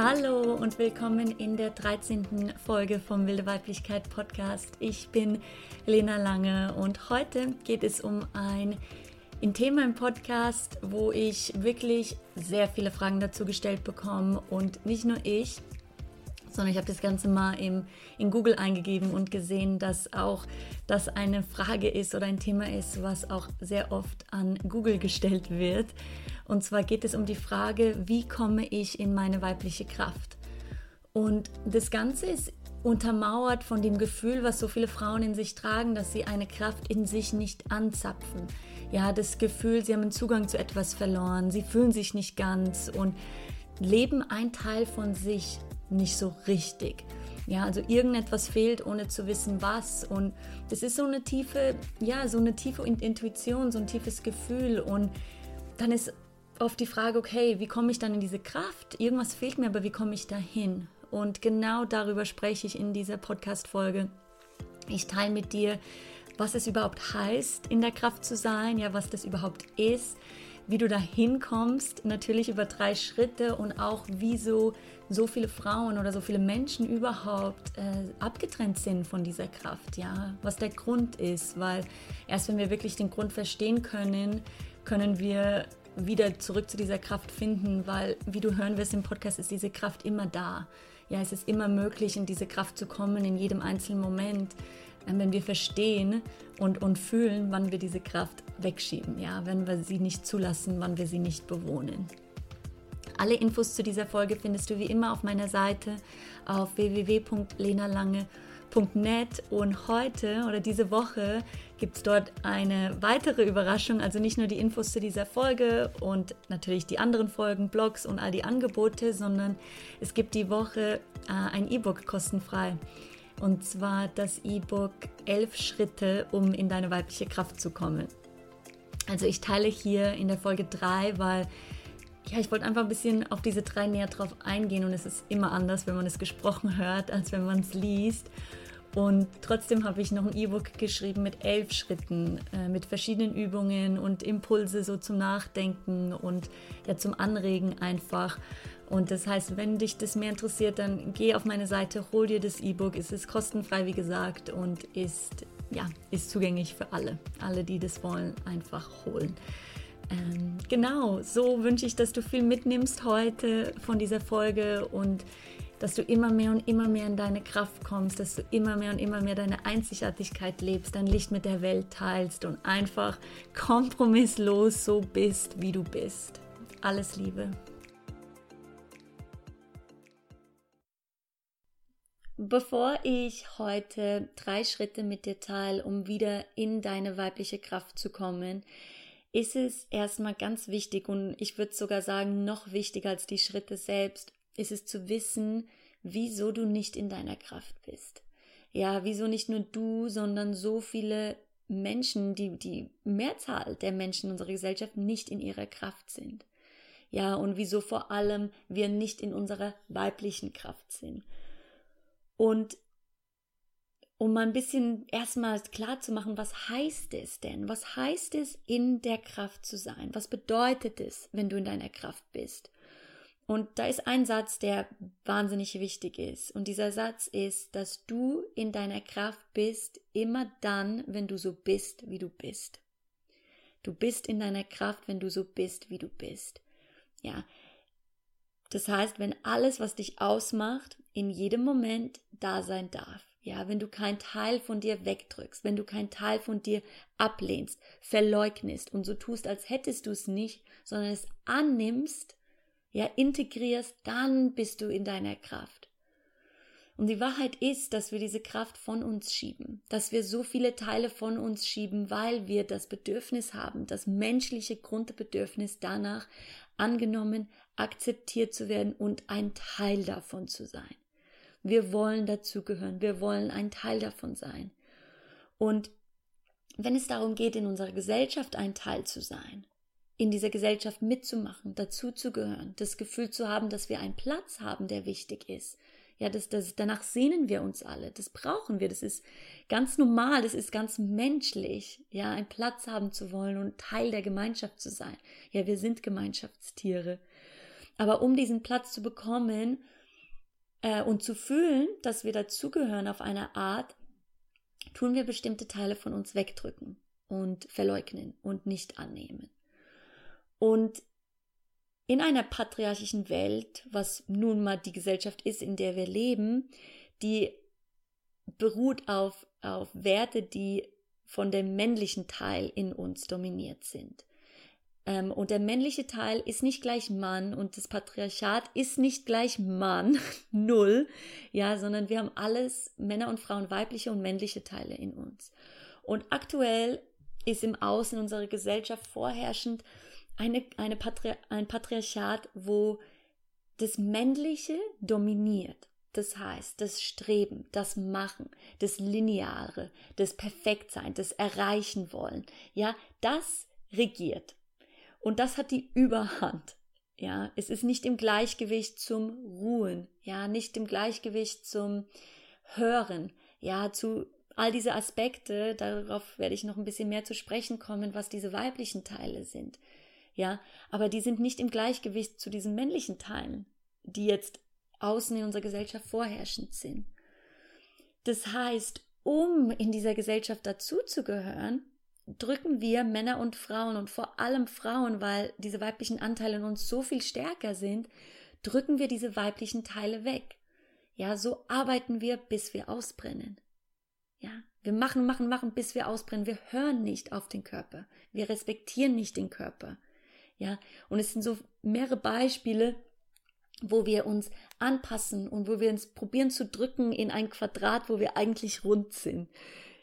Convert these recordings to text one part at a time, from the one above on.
Hallo und willkommen in der 13. Folge vom Wilde Weiblichkeit Podcast. Ich bin Lena Lange und heute geht es um ein, Thema im Podcast, wo ich wirklich sehr viele Fragen dazu gestellt bekomme und nicht nur ich, sondern ich habe das Ganze mal im, in Google eingegeben und gesehen, dass auch das eine Frage ist oder ein Thema ist, was auch sehr oft an Google gestellt wird. Und zwar geht es um die Frage, wie komme ich in meine weibliche Kraft? Und das Ganze ist untermauert von dem Gefühl, was so viele Frauen in sich tragen, dass sie eine Kraft in sich nicht anzapfen. Ja, das Gefühl, sie haben einen Zugang zu etwas verloren, sie fühlen sich nicht ganz und leben ein Teil von sich nicht so richtig. Ja, also irgendetwas fehlt, ohne zu wissen was. Und das ist so eine tiefe, ja, so eine tiefe Intuition, so ein tiefes Gefühl. Und dann ist oft die Frage, okay, wie komme ich dann in diese Kraft? Irgendwas fehlt mir, aber wie komme ich dahin? Und genau darüber spreche ich in dieser Podcast-Folge. Ich teile mit dir, was es überhaupt heißt, in der Kraft zu sein, ja, was das überhaupt ist, wie du da hinkommst, natürlich über drei Schritte und auch wieso so viele Frauen oder so viele Menschen überhaupt äh, abgetrennt sind von dieser Kraft, ja, was der Grund ist, weil erst wenn wir wirklich den Grund verstehen können, können wir wieder zurück zu dieser Kraft finden, weil, wie du hören wirst im Podcast, ist diese Kraft immer da. Ja, es ist immer möglich, in diese Kraft zu kommen, in jedem einzelnen Moment, wenn wir verstehen und, und fühlen, wann wir diese Kraft wegschieben, ja, wenn wir sie nicht zulassen, wann wir sie nicht bewohnen. Alle Infos zu dieser Folge findest du wie immer auf meiner Seite auf www.lenalange.com www.ecom.net und heute oder diese Woche gibt es dort eine weitere Überraschung, also nicht nur die Infos zu dieser Folge und natürlich die anderen Folgen, Blogs und all die Angebote, sondern es gibt die Woche äh, ein E-Book kostenfrei. Und zwar das E-Book 11 Schritte, um in deine weibliche Kraft zu kommen. Also ich teile hier in der Folge 3, weil ja, ich wollte einfach ein bisschen auf diese drei näher drauf eingehen und es ist immer anders, wenn man es gesprochen hört, als wenn man es liest. Und trotzdem habe ich noch ein E-Book geschrieben mit elf Schritten, äh, mit verschiedenen Übungen und Impulse so zum Nachdenken und ja zum Anregen einfach. Und das heißt, wenn dich das mehr interessiert, dann geh auf meine Seite, hol dir das E-Book. Es ist kostenfrei, wie gesagt, und ist, ja, ist zugänglich für alle. Alle, die das wollen, einfach holen. Ähm, genau, so wünsche ich, dass du viel mitnimmst heute von dieser Folge und dass du immer mehr und immer mehr in deine Kraft kommst, dass du immer mehr und immer mehr deine Einzigartigkeit lebst, dein Licht mit der Welt teilst und einfach kompromisslos so bist, wie du bist. Alles Liebe. Bevor ich heute drei Schritte mit dir teile, um wieder in deine weibliche Kraft zu kommen, ist es erstmal ganz wichtig und ich würde sogar sagen, noch wichtiger als die Schritte selbst, ist es zu wissen, wieso du nicht in deiner Kraft bist. Ja, wieso nicht nur du, sondern so viele Menschen, die, die Mehrzahl der Menschen in unserer Gesellschaft nicht in ihrer Kraft sind. Ja, und wieso vor allem wir nicht in unserer weiblichen Kraft sind. Und um mal ein bisschen erstmal klar zu machen, was heißt es denn? Was heißt es, in der Kraft zu sein? Was bedeutet es, wenn du in deiner Kraft bist? Und da ist ein Satz, der wahnsinnig wichtig ist. Und dieser Satz ist, dass du in deiner Kraft bist, immer dann, wenn du so bist, wie du bist. Du bist in deiner Kraft, wenn du so bist, wie du bist. Ja. Das heißt, wenn alles, was dich ausmacht, in jedem Moment da sein darf. Ja, wenn du keinen Teil von dir wegdrückst, wenn du keinen Teil von dir ablehnst, verleugnest und so tust, als hättest du es nicht, sondern es annimmst, ja, integrierst, dann bist du in deiner Kraft. Und die Wahrheit ist, dass wir diese Kraft von uns schieben, dass wir so viele Teile von uns schieben, weil wir das Bedürfnis haben, das menschliche Grundbedürfnis danach angenommen, akzeptiert zu werden und ein Teil davon zu sein. Wir wollen dazugehören. Wir wollen ein Teil davon sein. Und wenn es darum geht, in unserer Gesellschaft ein Teil zu sein, in dieser Gesellschaft mitzumachen, dazuzugehören, das Gefühl zu haben, dass wir einen Platz haben, der wichtig ist. Ja, das, das, danach sehnen wir uns alle. Das brauchen wir. Das ist ganz normal. Das ist ganz menschlich. Ja, einen Platz haben zu wollen und Teil der Gemeinschaft zu sein. Ja, wir sind Gemeinschaftstiere. Aber um diesen Platz zu bekommen äh, und zu fühlen, dass wir dazugehören auf eine Art, tun wir bestimmte Teile von uns wegdrücken und verleugnen und nicht annehmen. Und in einer patriarchischen Welt, was nun mal die Gesellschaft ist, in der wir leben, die beruht auf, auf Werte, die von dem männlichen Teil in uns dominiert sind. Ähm, und der männliche Teil ist nicht gleich Mann und das Patriarchat ist nicht gleich Mann, null, ja, sondern wir haben alles, Männer und Frauen, weibliche und männliche Teile in uns. Und aktuell ist im Außen unserer Gesellschaft vorherrschend eine, eine Patri ein Patriarchat, wo das Männliche dominiert. Das heißt, das Streben, das Machen, das Lineare, das Perfektsein, das Erreichen wollen, ja, das regiert. Und das hat die Überhand. Ja, es ist nicht im Gleichgewicht zum Ruhen, ja, nicht im Gleichgewicht zum Hören, ja, zu all diese Aspekte, darauf werde ich noch ein bisschen mehr zu sprechen kommen, was diese weiblichen Teile sind ja, aber die sind nicht im Gleichgewicht zu diesen männlichen Teilen, die jetzt außen in unserer Gesellschaft vorherrschend sind. Das heißt, um in dieser Gesellschaft dazuzugehören, drücken wir Männer und Frauen und vor allem Frauen, weil diese weiblichen Anteile in uns so viel stärker sind, drücken wir diese weiblichen Teile weg. Ja, so arbeiten wir, bis wir ausbrennen. Ja, wir machen, machen, machen, bis wir ausbrennen. Wir hören nicht auf den Körper. Wir respektieren nicht den Körper. Ja, und es sind so mehrere Beispiele, wo wir uns anpassen und wo wir uns probieren zu drücken in ein Quadrat, wo wir eigentlich rund sind.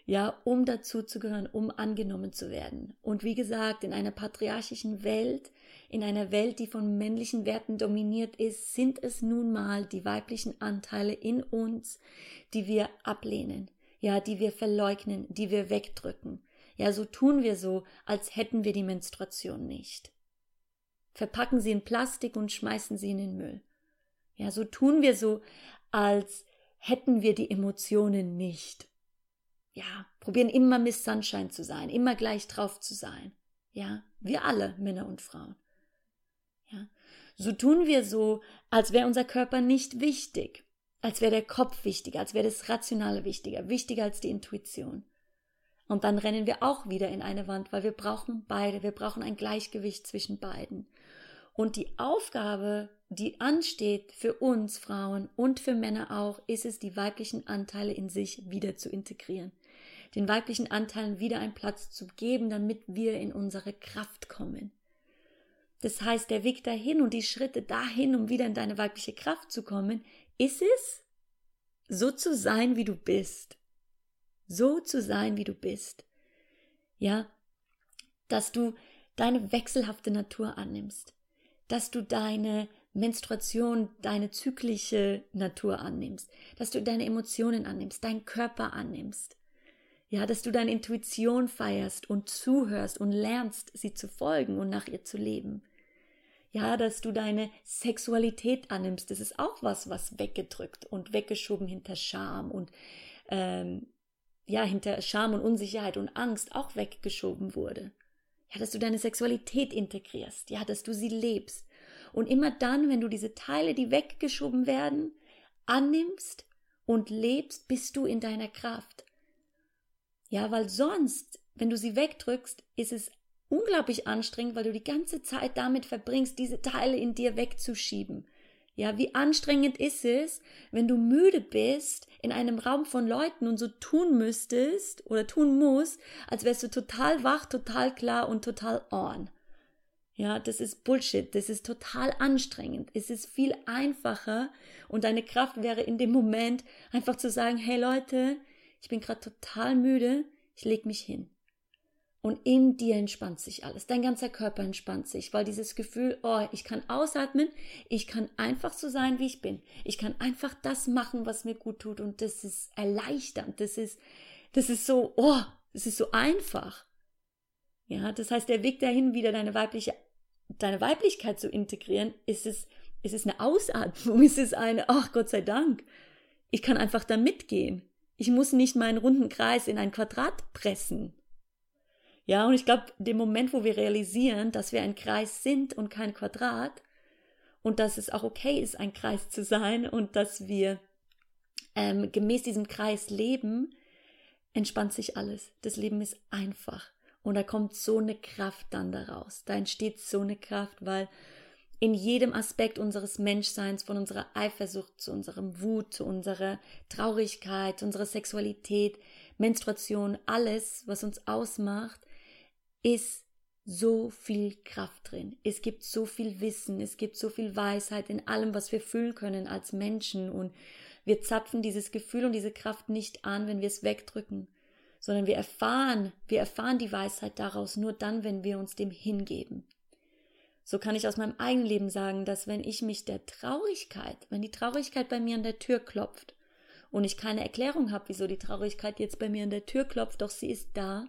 Ja, um dazu zu gehören, um angenommen zu werden. Und wie gesagt, in einer patriarchischen Welt, in einer Welt, die von männlichen Werten dominiert ist, sind es nun mal die weiblichen Anteile in uns, die wir ablehnen, ja, die wir verleugnen, die wir wegdrücken. Ja, so tun wir so, als hätten wir die Menstruation nicht verpacken sie in Plastik und schmeißen sie in den Müll. Ja, so tun wir so, als hätten wir die Emotionen nicht. Ja, probieren immer Miss Sunshine zu sein, immer gleich drauf zu sein. Ja, wir alle, Männer und Frauen. Ja, so tun wir so, als wäre unser Körper nicht wichtig, als wäre der Kopf wichtiger, als wäre das Rationale wichtiger, wichtiger als die Intuition. Und dann rennen wir auch wieder in eine Wand, weil wir brauchen beide, wir brauchen ein Gleichgewicht zwischen beiden. Und die Aufgabe, die ansteht für uns Frauen und für Männer auch, ist es, die weiblichen Anteile in sich wieder zu integrieren. Den weiblichen Anteilen wieder einen Platz zu geben, damit wir in unsere Kraft kommen. Das heißt, der Weg dahin und die Schritte dahin, um wieder in deine weibliche Kraft zu kommen, ist es, so zu sein, wie du bist. So zu sein, wie du bist. Ja, dass du deine wechselhafte Natur annimmst dass du deine Menstruation, deine zyklische Natur annimmst, dass du deine Emotionen annimmst, deinen Körper annimmst. Ja, dass du deine Intuition feierst und zuhörst und lernst, sie zu folgen und nach ihr zu leben. Ja, dass du deine Sexualität annimmst, das ist auch was, was weggedrückt und weggeschoben hinter Scham und ähm, ja, hinter Scham und Unsicherheit und Angst auch weggeschoben wurde. Ja, dass du deine Sexualität integrierst, ja, dass du sie lebst. Und immer dann, wenn du diese Teile, die weggeschoben werden, annimmst und lebst, bist du in deiner Kraft. Ja, weil sonst, wenn du sie wegdrückst, ist es unglaublich anstrengend, weil du die ganze Zeit damit verbringst, diese Teile in dir wegzuschieben. Ja, wie anstrengend ist es, wenn du müde bist in einem Raum von Leuten und so tun müsstest oder tun musst, als wärst du total wach, total klar und total on. Ja, das ist Bullshit, das ist total anstrengend. Es ist viel einfacher und deine Kraft wäre in dem Moment einfach zu sagen, hey Leute, ich bin gerade total müde, ich leg mich hin. Und in dir entspannt sich alles. Dein ganzer Körper entspannt sich, weil dieses Gefühl, oh, ich kann ausatmen, ich kann einfach so sein, wie ich bin. Ich kann einfach das machen, was mir gut tut. Und das ist erleichternd. Das ist, das ist so, oh, das ist so einfach. Ja, das heißt, der Weg dahin, wieder deine weibliche, deine Weiblichkeit zu integrieren, ist es, ist es eine Ausatmung, ist es eine, ach Gott sei Dank. Ich kann einfach da mitgehen. Ich muss nicht meinen runden Kreis in ein Quadrat pressen. Ja, und ich glaube, dem Moment, wo wir realisieren, dass wir ein Kreis sind und kein Quadrat, und dass es auch okay ist, ein Kreis zu sein und dass wir ähm, gemäß diesem Kreis leben, entspannt sich alles. Das Leben ist einfach. Und da kommt so eine Kraft dann daraus. Da entsteht so eine Kraft, weil in jedem Aspekt unseres Menschseins, von unserer Eifersucht zu unserem Wut, zu unserer Traurigkeit, zu unserer Sexualität, Menstruation, alles, was uns ausmacht, ist so viel Kraft drin. Es gibt so viel Wissen, es gibt so viel Weisheit in allem, was wir fühlen können als Menschen und wir zapfen dieses Gefühl und diese Kraft nicht an, wenn wir es wegdrücken, sondern wir erfahren, wir erfahren die Weisheit daraus nur dann, wenn wir uns dem hingeben. So kann ich aus meinem eigenen Leben sagen, dass wenn ich mich der Traurigkeit, wenn die Traurigkeit bei mir an der Tür klopft und ich keine Erklärung habe, wieso die Traurigkeit jetzt bei mir an der Tür klopft, doch sie ist da,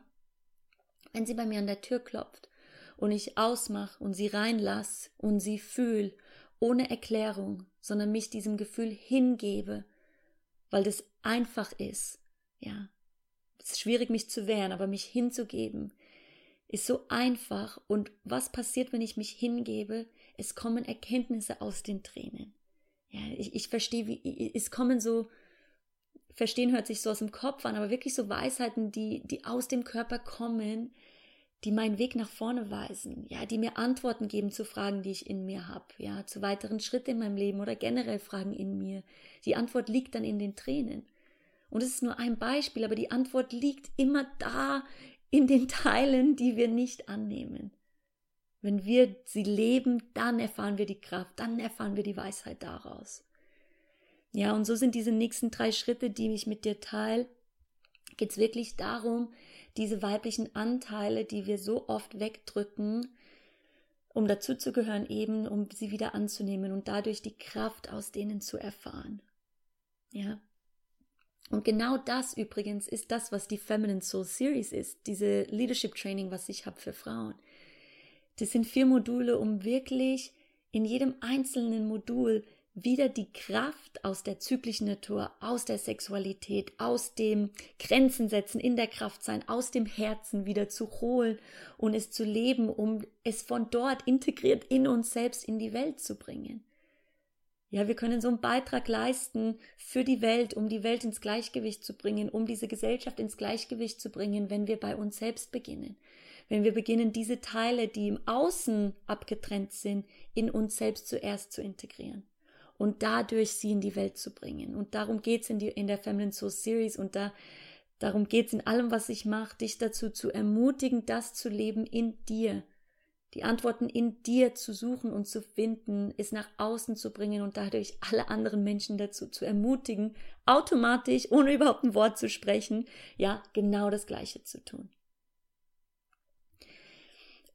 wenn sie bei mir an der Tür klopft und ich ausmach und sie reinlass und sie fühl, ohne Erklärung, sondern mich diesem Gefühl hingebe, weil das einfach ist, ja. Es ist schwierig, mich zu wehren, aber mich hinzugeben, ist so einfach. Und was passiert, wenn ich mich hingebe? Es kommen Erkenntnisse aus den Tränen. Ja, ich, ich verstehe, wie, es kommen so, verstehen hört sich so aus dem Kopf an, aber wirklich so Weisheiten, die, die aus dem Körper kommen, die meinen Weg nach vorne weisen, ja, die mir Antworten geben zu Fragen, die ich in mir habe, ja, zu weiteren Schritten in meinem Leben oder generell Fragen in mir. Die Antwort liegt dann in den Tränen. Und es ist nur ein Beispiel, aber die Antwort liegt immer da in den Teilen, die wir nicht annehmen. Wenn wir sie leben, dann erfahren wir die Kraft, dann erfahren wir die Weisheit daraus. Ja, und so sind diese nächsten drei Schritte, die ich mit dir teile, geht es wirklich darum, diese weiblichen Anteile, die wir so oft wegdrücken, um dazuzugehören, eben, um sie wieder anzunehmen und dadurch die Kraft aus denen zu erfahren. Ja, und genau das übrigens ist das, was die Feminine Soul Series ist, diese Leadership Training, was ich habe für Frauen. Das sind vier Module, um wirklich in jedem einzelnen Modul wieder die Kraft aus der zyklischen Natur, aus der Sexualität, aus dem Grenzen setzen, in der Kraft sein, aus dem Herzen wieder zu holen und es zu leben, um es von dort integriert in uns selbst in die Welt zu bringen. Ja, wir können so einen Beitrag leisten für die Welt, um die Welt ins Gleichgewicht zu bringen, um diese Gesellschaft ins Gleichgewicht zu bringen, wenn wir bei uns selbst beginnen. Wenn wir beginnen, diese Teile, die im Außen abgetrennt sind, in uns selbst zuerst zu integrieren und dadurch sie in die Welt zu bringen. Und darum geht's in, in der Feminine Soul Series und da, darum geht's in allem, was ich mache, dich dazu zu ermutigen, das zu leben in dir die Antworten in dir zu suchen und zu finden, es nach außen zu bringen und dadurch alle anderen Menschen dazu zu ermutigen, automatisch, ohne überhaupt ein Wort zu sprechen, ja, genau das Gleiche zu tun.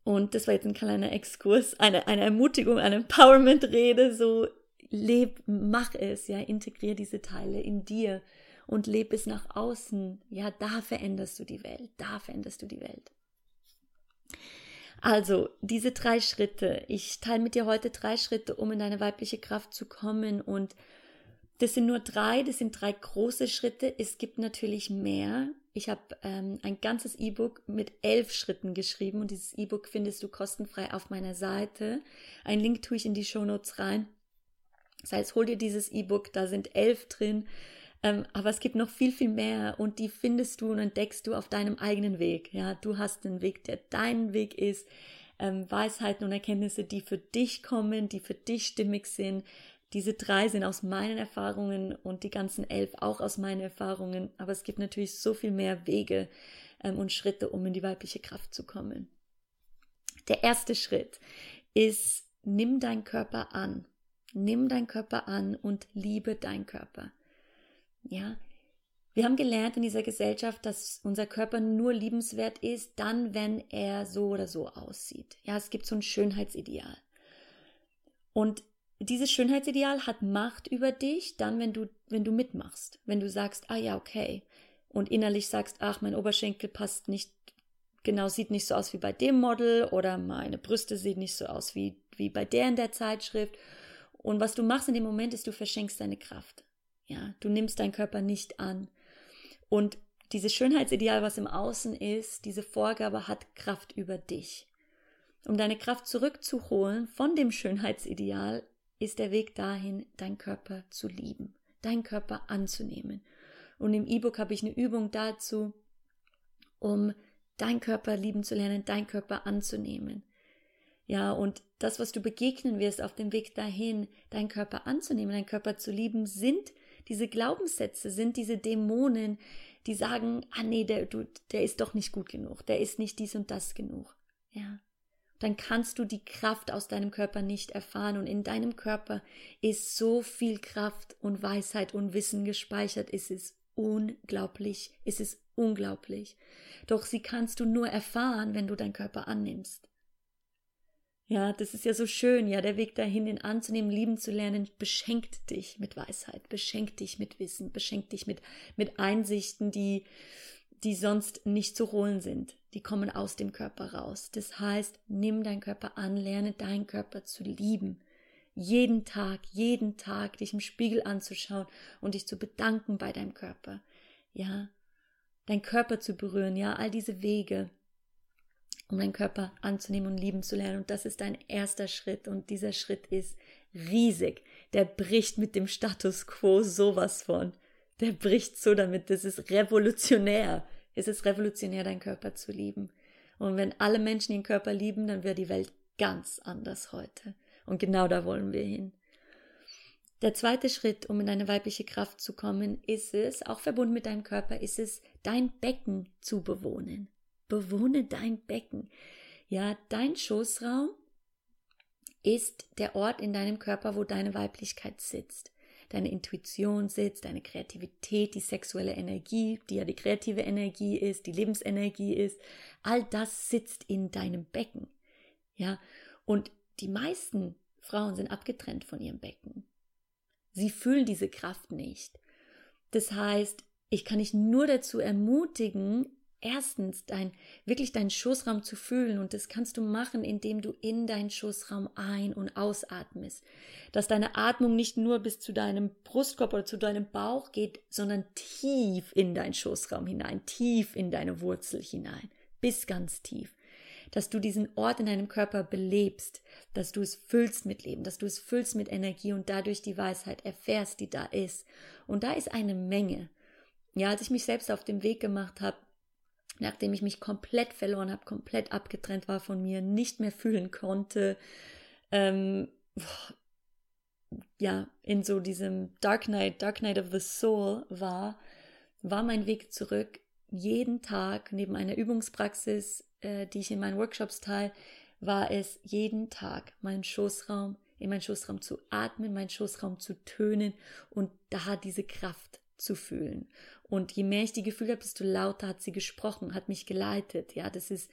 Und das war jetzt ein kleiner Exkurs, eine, eine Ermutigung, eine Empowerment-Rede, so leb, mach es, ja, integrier diese Teile in dir und leb es nach außen. Ja, da veränderst du die Welt, da veränderst du die Welt. Also, diese drei Schritte. Ich teile mit dir heute drei Schritte, um in deine weibliche Kraft zu kommen. Und das sind nur drei, das sind drei große Schritte. Es gibt natürlich mehr. Ich habe ähm, ein ganzes E-Book mit elf Schritten geschrieben und dieses E-Book findest du kostenfrei auf meiner Seite. Ein Link tue ich in die Show Notes rein. Das heißt, hol dir dieses E-Book, da sind elf drin. Ähm, aber es gibt noch viel, viel mehr und die findest du und entdeckst du auf deinem eigenen Weg. Ja, du hast einen Weg, der dein Weg ist. Ähm, Weisheiten und Erkenntnisse, die für dich kommen, die für dich stimmig sind. Diese drei sind aus meinen Erfahrungen und die ganzen elf auch aus meinen Erfahrungen. Aber es gibt natürlich so viel mehr Wege ähm, und Schritte, um in die weibliche Kraft zu kommen. Der erste Schritt ist, nimm deinen Körper an. Nimm deinen Körper an und liebe deinen Körper. Ja, wir haben gelernt in dieser Gesellschaft, dass unser Körper nur liebenswert ist, dann, wenn er so oder so aussieht. Ja, es gibt so ein Schönheitsideal. Und dieses Schönheitsideal hat Macht über dich, dann, wenn du, wenn du mitmachst. Wenn du sagst, ah ja, okay. Und innerlich sagst, ach, mein Oberschenkel passt nicht, genau, sieht nicht so aus wie bei dem Model oder meine Brüste sehen nicht so aus wie, wie bei der in der Zeitschrift. Und was du machst in dem Moment ist, du verschenkst deine Kraft. Ja, du nimmst deinen Körper nicht an. Und dieses Schönheitsideal, was im Außen ist, diese Vorgabe hat Kraft über dich. Um deine Kraft zurückzuholen von dem Schönheitsideal, ist der Weg dahin, deinen Körper zu lieben, deinen Körper anzunehmen. Und im E-Book habe ich eine Übung dazu, um deinen Körper lieben zu lernen, deinen Körper anzunehmen. Ja, und das, was du begegnen wirst auf dem Weg dahin, deinen Körper anzunehmen, deinen Körper zu lieben, sind diese Glaubenssätze, sind diese Dämonen, die sagen, ah nee, der, du, der ist doch nicht gut genug, der ist nicht dies und das genug. Ja. Dann kannst du die Kraft aus deinem Körper nicht erfahren und in deinem Körper ist so viel Kraft und Weisheit und Wissen gespeichert, ist es unglaublich, ist es unglaublich. Doch sie kannst du nur erfahren, wenn du deinen Körper annimmst. Ja, das ist ja so schön, ja, der Weg dahin, ihn anzunehmen, lieben zu lernen, beschenkt dich mit Weisheit, beschenkt dich mit Wissen, beschenkt dich mit, mit Einsichten, die, die sonst nicht zu holen sind. Die kommen aus dem Körper raus. Das heißt, nimm deinen Körper an, lerne deinen Körper zu lieben. Jeden Tag, jeden Tag dich im Spiegel anzuschauen und dich zu bedanken bei deinem Körper. Ja, dein Körper zu berühren, ja, all diese Wege um deinen Körper anzunehmen und lieben zu lernen. Und das ist dein erster Schritt. Und dieser Schritt ist riesig. Der bricht mit dem Status quo sowas von. Der bricht so damit. Das ist revolutionär. Es ist revolutionär, deinen Körper zu lieben. Und wenn alle Menschen ihren Körper lieben, dann wäre die Welt ganz anders heute. Und genau da wollen wir hin. Der zweite Schritt, um in eine weibliche Kraft zu kommen, ist es, auch verbunden mit deinem Körper, ist es, dein Becken zu bewohnen. Bewohne dein Becken. Ja, dein Schoßraum ist der Ort in deinem Körper, wo deine Weiblichkeit sitzt. Deine Intuition sitzt, deine Kreativität, die sexuelle Energie, die ja die kreative Energie ist, die Lebensenergie ist. All das sitzt in deinem Becken. Ja, und die meisten Frauen sind abgetrennt von ihrem Becken. Sie fühlen diese Kraft nicht. Das heißt, ich kann dich nur dazu ermutigen, erstens dein, wirklich deinen Schoßraum zu fühlen und das kannst du machen, indem du in deinen Schoßraum ein- und ausatmest. Dass deine Atmung nicht nur bis zu deinem Brustkorb oder zu deinem Bauch geht, sondern tief in deinen Schoßraum hinein, tief in deine Wurzel hinein, bis ganz tief. Dass du diesen Ort in deinem Körper belebst, dass du es füllst mit Leben, dass du es füllst mit Energie und dadurch die Weisheit erfährst, die da ist. Und da ist eine Menge. Ja, als ich mich selbst auf den Weg gemacht habe, nachdem ich mich komplett verloren habe, komplett abgetrennt war von mir, nicht mehr fühlen konnte, ähm, ja, in so diesem Dark Night, Dark Night of the Soul war, war mein Weg zurück, jeden Tag neben einer Übungspraxis, äh, die ich in meinen Workshops teile, war es jeden Tag mein Schoßraum, in meinen Schoßraum zu atmen, meinen Schoßraum zu tönen und da diese Kraft zu fühlen. Und je mehr ich die Gefühle habe, desto lauter hat sie gesprochen, hat mich geleitet. Ja, das ist,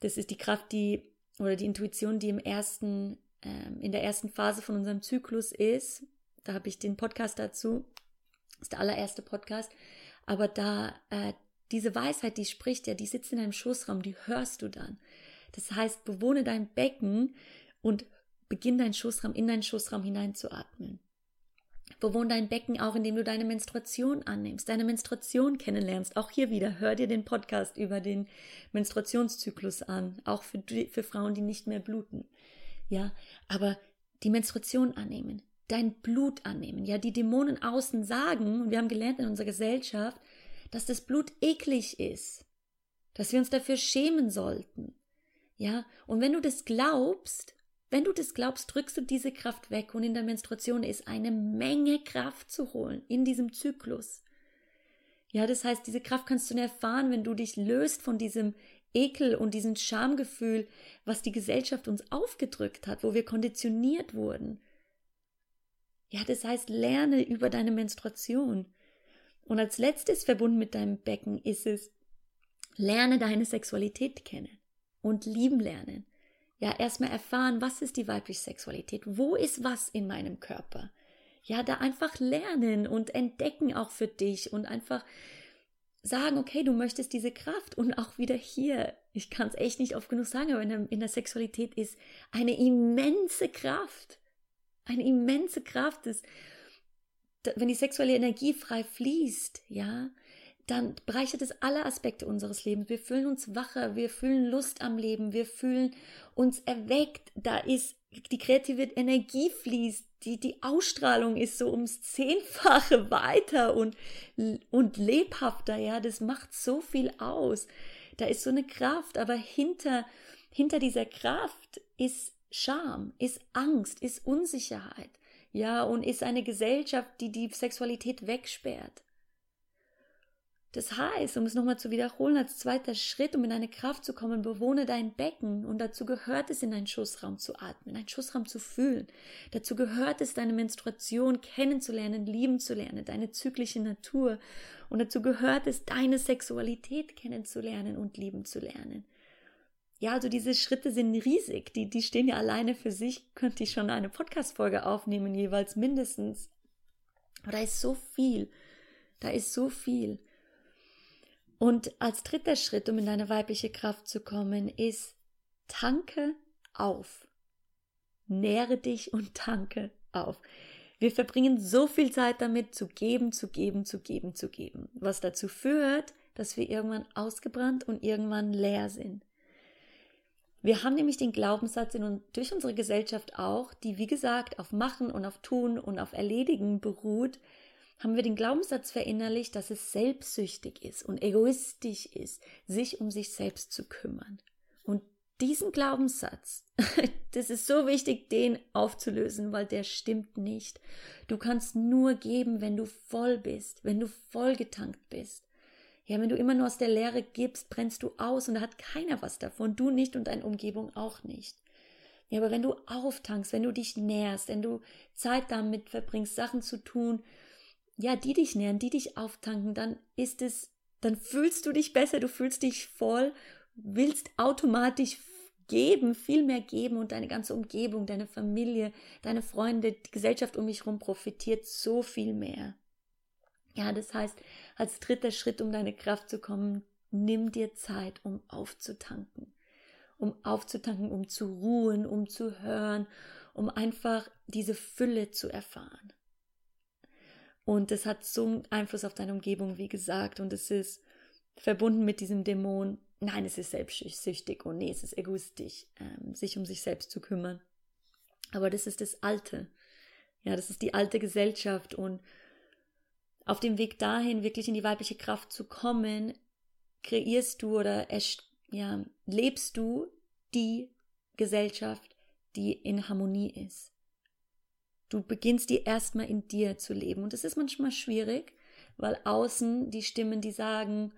das ist die Kraft, die, oder die Intuition, die im ersten, ähm, in der ersten Phase von unserem Zyklus ist. Da habe ich den Podcast dazu. Das ist der allererste Podcast. Aber da, äh, diese Weisheit, die spricht ja, die sitzt in deinem Schoßraum, die hörst du dann. Das heißt, bewohne dein Becken und beginn deinen Schoßraum in deinen Schoßraum hineinzuatmen. Bewohn dein Becken auch, indem du deine Menstruation annimmst, deine Menstruation kennenlernst. Auch hier wieder, hör dir den Podcast über den Menstruationszyklus an, auch für, für Frauen, die nicht mehr bluten. Ja, aber die Menstruation annehmen, dein Blut annehmen. Ja, die Dämonen außen sagen, und wir haben gelernt in unserer Gesellschaft, dass das Blut eklig ist, dass wir uns dafür schämen sollten. Ja, und wenn du das glaubst, wenn du das glaubst, drückst du diese Kraft weg und in der Menstruation ist eine Menge Kraft zu holen in diesem Zyklus. Ja, das heißt, diese Kraft kannst du nur erfahren, wenn du dich löst von diesem Ekel und diesem Schamgefühl, was die Gesellschaft uns aufgedrückt hat, wo wir konditioniert wurden. Ja, das heißt, lerne über deine Menstruation. Und als letztes verbunden mit deinem Becken ist es, lerne deine Sexualität kennen und lieben lernen ja erstmal erfahren, was ist die weibliche Sexualität, wo ist was in meinem Körper. Ja, da einfach lernen und entdecken auch für dich und einfach sagen, okay, du möchtest diese Kraft und auch wieder hier, ich kann es echt nicht oft genug sagen, aber in der, in der Sexualität ist eine immense Kraft, eine immense Kraft ist, wenn die sexuelle Energie frei fließt, ja, dann bereichert es alle Aspekte unseres Lebens. Wir fühlen uns wacher, wir fühlen Lust am Leben, wir fühlen uns erweckt. Da ist die kreative Energie fließt, die, die Ausstrahlung ist so ums Zehnfache weiter und, und lebhafter. Ja, das macht so viel aus. Da ist so eine Kraft, aber hinter, hinter dieser Kraft ist Scham, ist Angst, ist Unsicherheit. Ja, und ist eine Gesellschaft, die die Sexualität wegsperrt. Das heißt, um es nochmal zu wiederholen, als zweiter Schritt, um in eine Kraft zu kommen, bewohne dein Becken und dazu gehört es, in deinen Schussraum zu atmen, deinen Schussraum zu fühlen. Dazu gehört es, deine Menstruation kennenzulernen, lieben zu lernen, deine zyklische Natur. Und dazu gehört es, deine Sexualität kennenzulernen und lieben zu lernen. Ja, also diese Schritte sind riesig. Die, die stehen ja alleine für sich. Könnte ich schon eine Podcast-Folge aufnehmen, jeweils mindestens. Aber da ist so viel. Da ist so viel. Und als dritter Schritt, um in deine weibliche Kraft zu kommen, ist tanke auf. Nähre dich und tanke auf. Wir verbringen so viel Zeit damit, zu geben, zu geben, zu geben, zu geben, was dazu führt, dass wir irgendwann ausgebrannt und irgendwann leer sind. Wir haben nämlich den Glaubenssatz in durch unsere Gesellschaft auch, die wie gesagt auf Machen und auf Tun und auf Erledigen beruht, haben wir den Glaubenssatz verinnerlicht, dass es selbstsüchtig ist und egoistisch ist, sich um sich selbst zu kümmern. Und diesen Glaubenssatz, das ist so wichtig, den aufzulösen, weil der stimmt nicht. Du kannst nur geben, wenn du voll bist, wenn du vollgetankt bist. Ja, wenn du immer nur aus der Leere gibst, brennst du aus und da hat keiner was davon, du nicht und deine Umgebung auch nicht. Ja, aber wenn du auftankst, wenn du dich nährst, wenn du Zeit damit verbringst, Sachen zu tun, ja, die dich nähren, die dich auftanken, dann ist es, dann fühlst du dich besser, du fühlst dich voll, willst automatisch geben, viel mehr geben und deine ganze Umgebung, deine Familie, deine Freunde, die Gesellschaft um mich herum profitiert so viel mehr. Ja, das heißt, als dritter Schritt, um deine Kraft zu kommen, nimm dir Zeit, um aufzutanken. Um aufzutanken, um zu ruhen, um zu hören, um einfach diese Fülle zu erfahren. Und es hat so einen Einfluss auf deine Umgebung, wie gesagt, und es ist verbunden mit diesem Dämon. Nein, es ist selbstsüchtig und nee, es ist egoistisch, ähm, sich um sich selbst zu kümmern. Aber das ist das Alte. Ja, das ist die alte Gesellschaft und auf dem Weg dahin, wirklich in die weibliche Kraft zu kommen, kreierst du oder ja, lebst du die Gesellschaft, die in Harmonie ist. Du beginnst die erstmal in dir zu leben. Und es ist manchmal schwierig, weil außen die Stimmen, die sagen,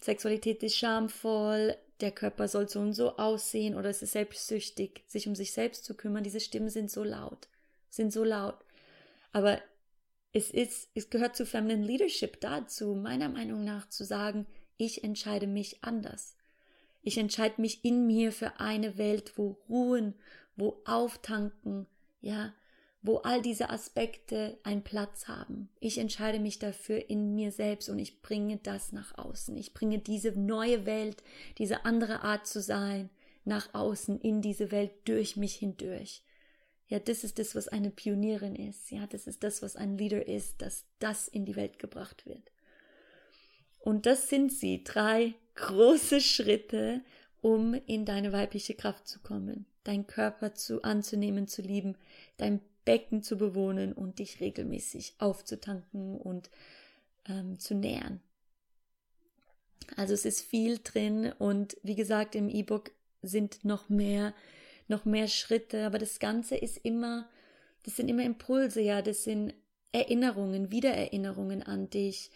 Sexualität ist schamvoll, der Körper soll so und so aussehen oder es ist selbstsüchtig, sich um sich selbst zu kümmern, diese Stimmen sind so laut, sind so laut. Aber es ist, es gehört zu Feminine Leadership dazu, meiner Meinung nach zu sagen, ich entscheide mich anders. Ich entscheide mich in mir für eine Welt, wo Ruhen, wo Auftanken, ja, wo all diese Aspekte einen Platz haben. Ich entscheide mich dafür in mir selbst und ich bringe das nach außen. Ich bringe diese neue Welt, diese andere Art zu sein, nach außen in diese Welt durch mich hindurch. Ja, das ist das, was eine Pionierin ist. Ja, das ist das, was ein Leader ist, dass das in die Welt gebracht wird. Und das sind sie, drei große Schritte, um in deine weibliche Kraft zu kommen, deinen Körper zu anzunehmen, zu lieben, dein Becken zu bewohnen und dich regelmäßig aufzutanken und ähm, zu nähren. Also es ist viel drin und wie gesagt, im E-Book sind noch mehr, noch mehr Schritte, aber das Ganze ist immer, das sind immer Impulse, ja, das sind Erinnerungen, Wiedererinnerungen an dich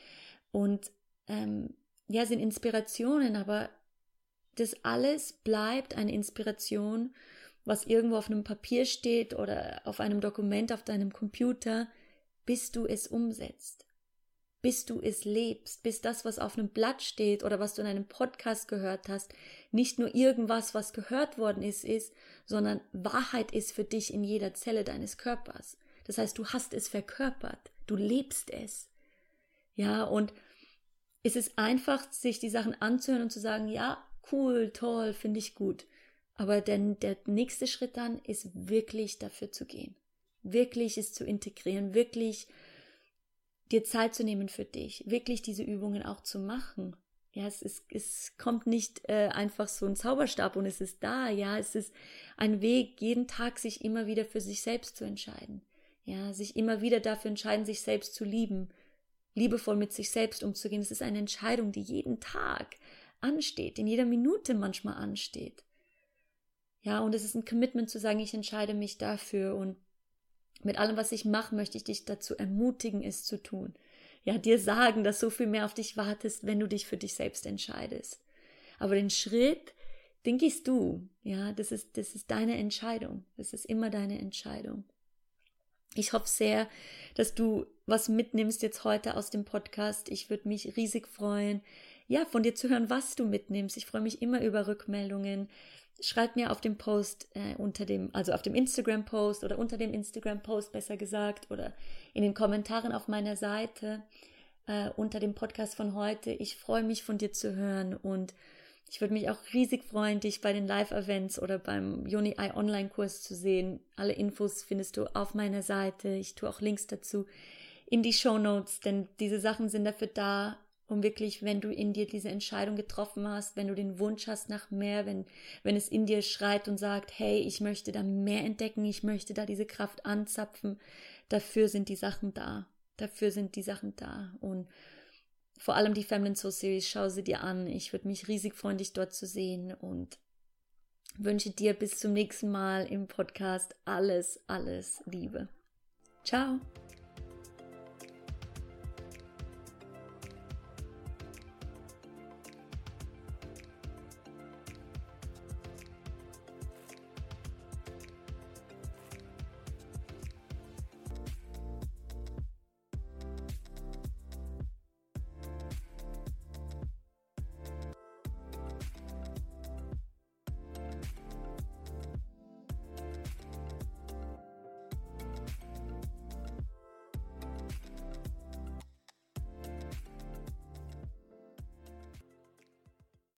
und ähm, ja, sind Inspirationen, aber das alles bleibt eine Inspiration was irgendwo auf einem Papier steht oder auf einem Dokument auf deinem Computer, bis du es umsetzt, bis du es lebst, bis das, was auf einem Blatt steht oder was du in einem Podcast gehört hast, nicht nur irgendwas, was gehört worden ist, ist, sondern Wahrheit ist für dich in jeder Zelle deines Körpers. Das heißt, du hast es verkörpert, du lebst es. Ja, und es ist einfach, sich die Sachen anzuhören und zu sagen, ja, cool, toll, finde ich gut. Aber denn der nächste Schritt dann ist wirklich dafür zu gehen. Wirklich es zu integrieren, wirklich dir Zeit zu nehmen für dich, wirklich diese Übungen auch zu machen. Ja, es ist, es kommt nicht äh, einfach so ein Zauberstab und es ist da. Ja, es ist ein Weg, jeden Tag sich immer wieder für sich selbst zu entscheiden. Ja, sich immer wieder dafür entscheiden, sich selbst zu lieben, liebevoll mit sich selbst umzugehen. Es ist eine Entscheidung, die jeden Tag ansteht, in jeder Minute manchmal ansteht. Ja, und es ist ein Commitment zu sagen, ich entscheide mich dafür und mit allem, was ich mache, möchte ich dich dazu ermutigen, es zu tun. Ja, dir sagen, dass so viel mehr auf dich wartest, wenn du dich für dich selbst entscheidest. Aber den Schritt, den gehst du. Ja, das ist, das ist deine Entscheidung. Das ist immer deine Entscheidung. Ich hoffe sehr, dass du was mitnimmst jetzt heute aus dem Podcast. Ich würde mich riesig freuen, ja, von dir zu hören, was du mitnimmst. Ich freue mich immer über Rückmeldungen. Schreib mir auf dem Post äh, unter dem, also auf dem Instagram-Post oder unter dem Instagram-Post besser gesagt oder in den Kommentaren auf meiner Seite äh, unter dem Podcast von heute. Ich freue mich von dir zu hören und ich würde mich auch riesig freuen, dich bei den Live-Events oder beim Uni Eye Online-Kurs zu sehen. Alle Infos findest du auf meiner Seite. Ich tue auch Links dazu in die Show Notes, denn diese Sachen sind dafür da, um wirklich, wenn du in dir diese Entscheidung getroffen hast, wenn du den Wunsch hast nach mehr, wenn, wenn es in dir schreit und sagt, hey, ich möchte da mehr entdecken, ich möchte da diese Kraft anzapfen, dafür sind die Sachen da. Dafür sind die Sachen da. Und vor allem die Feminine Soul Series, schau sie dir an. Ich würde mich riesig freuen, dich dort zu sehen und wünsche dir bis zum nächsten Mal im Podcast alles, alles Liebe. Ciao.